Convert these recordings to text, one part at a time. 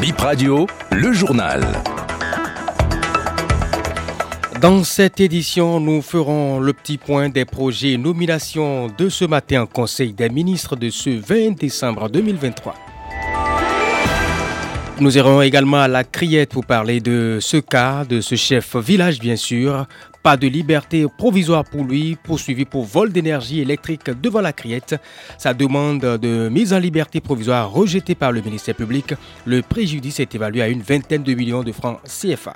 Bip Radio, le journal. Dans cette édition, nous ferons le petit point des projets nominations de ce matin en Conseil des ministres de ce 20 décembre 2023. Nous irons également à la criette pour parler de ce cas, de ce chef village bien sûr. Pas de liberté provisoire pour lui, poursuivi pour vol d'énergie électrique devant la criette. Sa demande de mise en liberté provisoire rejetée par le ministère public. Le préjudice est évalué à une vingtaine de millions de francs CFA.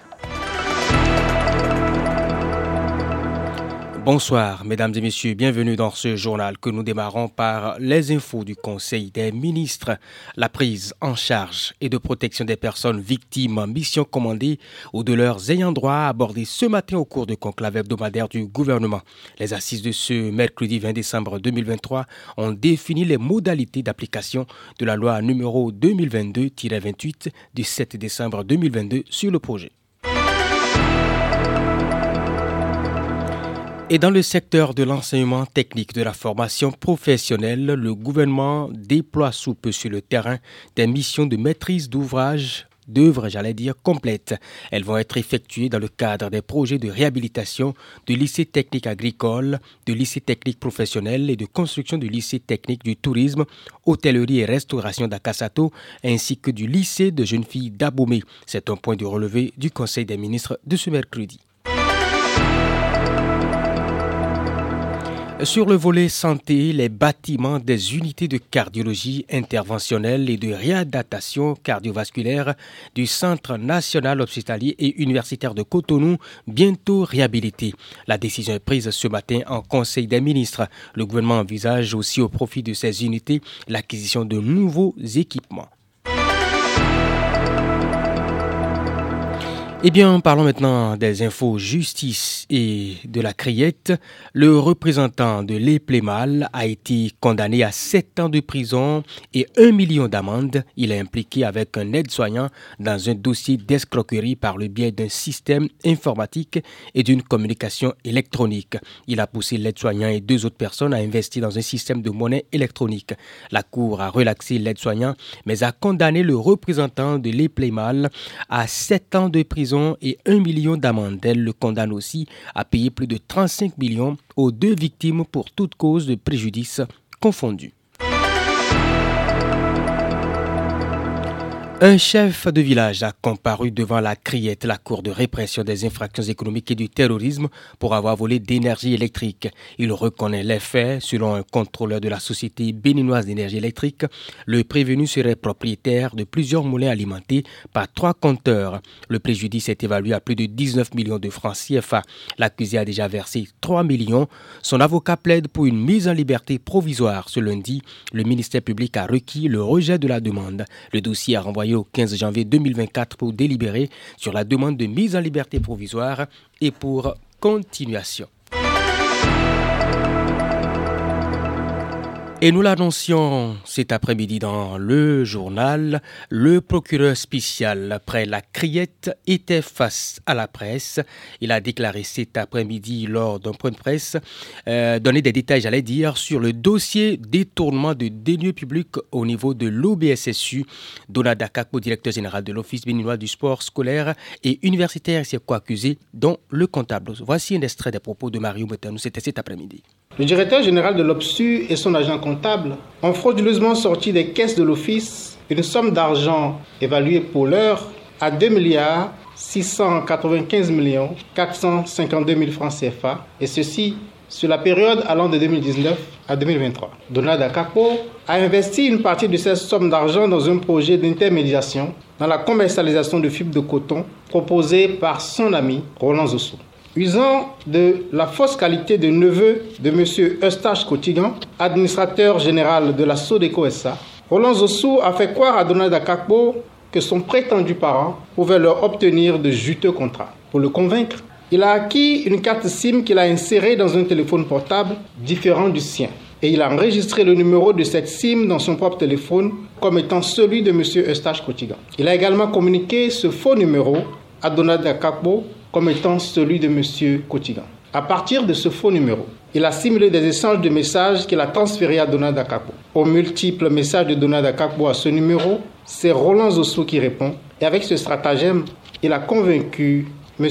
Bonsoir, mesdames et messieurs, bienvenue dans ce journal que nous démarrons par les infos du Conseil des ministres. La prise en charge et de protection des personnes victimes en mission commandée ou de leurs ayants droit abordées ce matin au cours du conclave hebdomadaire du gouvernement. Les assises de ce mercredi 20 décembre 2023 ont défini les modalités d'application de la loi numéro 2022-28 du 7 décembre 2022 sur le projet. Et dans le secteur de l'enseignement technique de la formation professionnelle, le gouvernement déploie sous peu sur le terrain des missions de maîtrise d'ouvrage d'œuvres, j'allais dire, complètes. Elles vont être effectuées dans le cadre des projets de réhabilitation de lycées techniques agricoles, de lycées techniques professionnels et de construction du lycée technique du tourisme, hôtellerie et restauration d'Akasato, ainsi que du lycée de jeunes filles d'Abomey. C'est un point de relevé du Conseil des ministres de ce mercredi. Sur le volet santé, les bâtiments des unités de cardiologie interventionnelle et de réadaptation cardiovasculaire du Centre national hospitalier et universitaire de Cotonou bientôt réhabilités. La décision est prise ce matin en Conseil des ministres. Le gouvernement envisage aussi au profit de ces unités l'acquisition de nouveaux équipements. Eh bien, parlons maintenant des infos justice et de la criette. Le représentant de l'Eplémal a été condamné à 7 ans de prison et 1 million d'amende. Il est impliqué avec un aide-soignant dans un dossier d'escroquerie par le biais d'un système informatique et d'une communication électronique. Il a poussé l'aide-soignant et deux autres personnes à investir dans un système de monnaie électronique. La Cour a relaxé l'aide-soignant, mais a condamné le représentant de l'Eplémal à 7 ans de prison et 1 million d'amende. Elle le condamne aussi à payer plus de 35 millions aux deux victimes pour toute cause de préjudice confondue. Un chef de village a comparu devant la Criette, la Cour de répression des infractions économiques et du terrorisme, pour avoir volé d'énergie électrique. Il reconnaît les faits. Selon un contrôleur de la Société béninoise d'énergie électrique, le prévenu serait propriétaire de plusieurs moulins alimentés par trois compteurs. Le préjudice est évalué à plus de 19 millions de francs CFA. L'accusé a déjà versé 3 millions. Son avocat plaide pour une mise en liberté provisoire. Ce lundi, le ministère public a requis le rejet de la demande. Le dossier a renvoyé au 15 janvier 2024 pour délibérer sur la demande de mise en liberté provisoire et pour continuation. Et nous l'annoncions cet après-midi dans le journal, le procureur spécial après la criette était face à la presse. Il a déclaré cet après-midi lors d'un point de presse, euh, donner des détails, j'allais dire, sur le dossier détournement de deniers publics au niveau de l'OBSSU. Donald Akakpo, directeur général de l'Office béninois du sport scolaire et universitaire, s'est co-accusé, dont le comptable. Voici un extrait des propos de Mario Metanou, c'était cet après-midi. Le directeur général de l'OPSU et son agent comptable ont frauduleusement sorti des caisses de l'office une somme d'argent évaluée pour l'heure à 2 milliards 695 millions 452 000 francs CFA, et ceci sur la période allant de 2019 à 2023. Donald Akapo a investi une partie de cette somme d'argent dans un projet d'intermédiation dans la commercialisation de fibres de coton proposé par son ami Roland Zosso. Usant de la fausse qualité de neveu de M. Eustache Cotigan, administrateur général de la Sodeco SA, Roland Zossou a fait croire à Donald Akakbo que son prétendu parent pouvait leur obtenir de juteux contrats. Pour le convaincre, il a acquis une carte SIM qu'il a insérée dans un téléphone portable différent du sien. Et il a enregistré le numéro de cette SIM dans son propre téléphone comme étant celui de M. Eustache Cotigan. Il a également communiqué ce faux numéro à Donald Akakbo comme étant celui de M. Kotigan. À partir de ce faux numéro, il a simulé des échanges de messages qu'il a transférés à Donald Akakbo. Aux multiples messages de Donald Akakbo à ce numéro, c'est Roland Zosso qui répond. Et avec ce stratagème, il a convaincu M.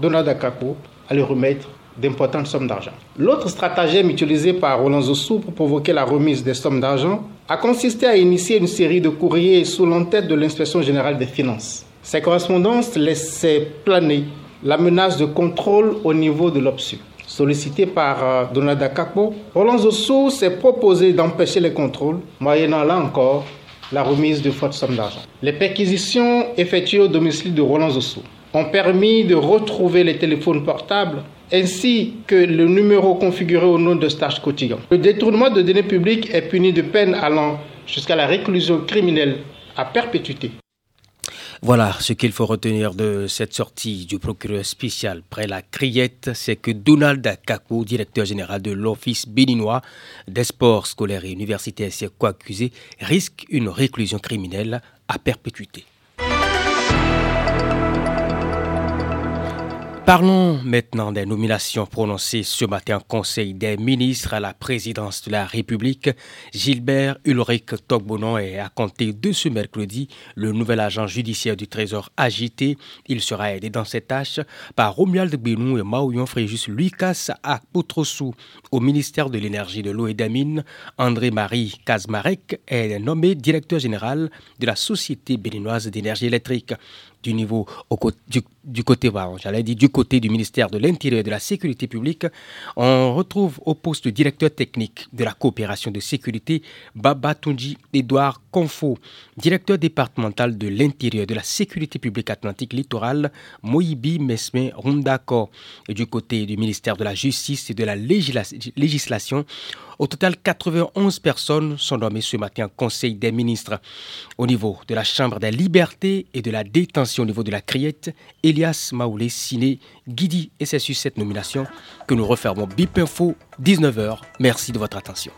Donald Akakbo à lui remettre d'importantes sommes d'argent. L'autre stratagème utilisé par Roland Zosso pour provoquer la remise des sommes d'argent a consisté à initier une série de courriers sous l'entête de l'inspection générale des finances. Ces correspondances laissaient planer la menace de contrôle au niveau de l'OPSU. Sollicité par euh, Donald Akakbo, Roland Zosso s'est proposé d'empêcher les contrôles, moyennant là encore la remise de fortes sommes d'argent. Les perquisitions effectuées au domicile de Roland Zosso ont permis de retrouver les téléphones portables ainsi que le numéro configuré au nom de stage quotidien. Le détournement de données publiques est puni de peine allant jusqu'à la réclusion criminelle à perpétuité. Voilà ce qu'il faut retenir de cette sortie du procureur spécial près la criette, c'est que Donald Kakou, directeur général de l'Office béninois des sports scolaires et universitaires, s'est co-accusé, risque une réclusion criminelle à perpétuité. Parlons maintenant des nominations prononcées ce matin au Conseil des ministres à la présidence de la République. Gilbert Ulrich Togbonon est à compter de ce mercredi le nouvel agent judiciaire du Trésor agité. Il sera aidé dans cette tâche par Romuald Benou et Maouyon Fréjus Lucas Akpotrosou au ministère de l'Énergie, de l'Eau et des Mines. André-Marie Kazmarek est nommé directeur général de la Société béninoise d'énergie électrique du niveau du, côté, j'allais dire du côté du ministère de l'Intérieur et de la Sécurité publique, on retrouve au poste de directeur technique de la coopération de sécurité Baba Tunji Edouard Confo, directeur départemental de l'Intérieur de la Sécurité publique atlantique littorale Moïbi Mesme Rundako et du côté du ministère de la Justice et de la législation au total, 91 personnes sont nommées ce matin au Conseil des ministres. Au niveau de la Chambre des libertés et de la détention au niveau de la criette, Elias Maoulé Siné Guidi et c'est sur cette nomination que nous refermons BIP Info 19h. Merci de votre attention.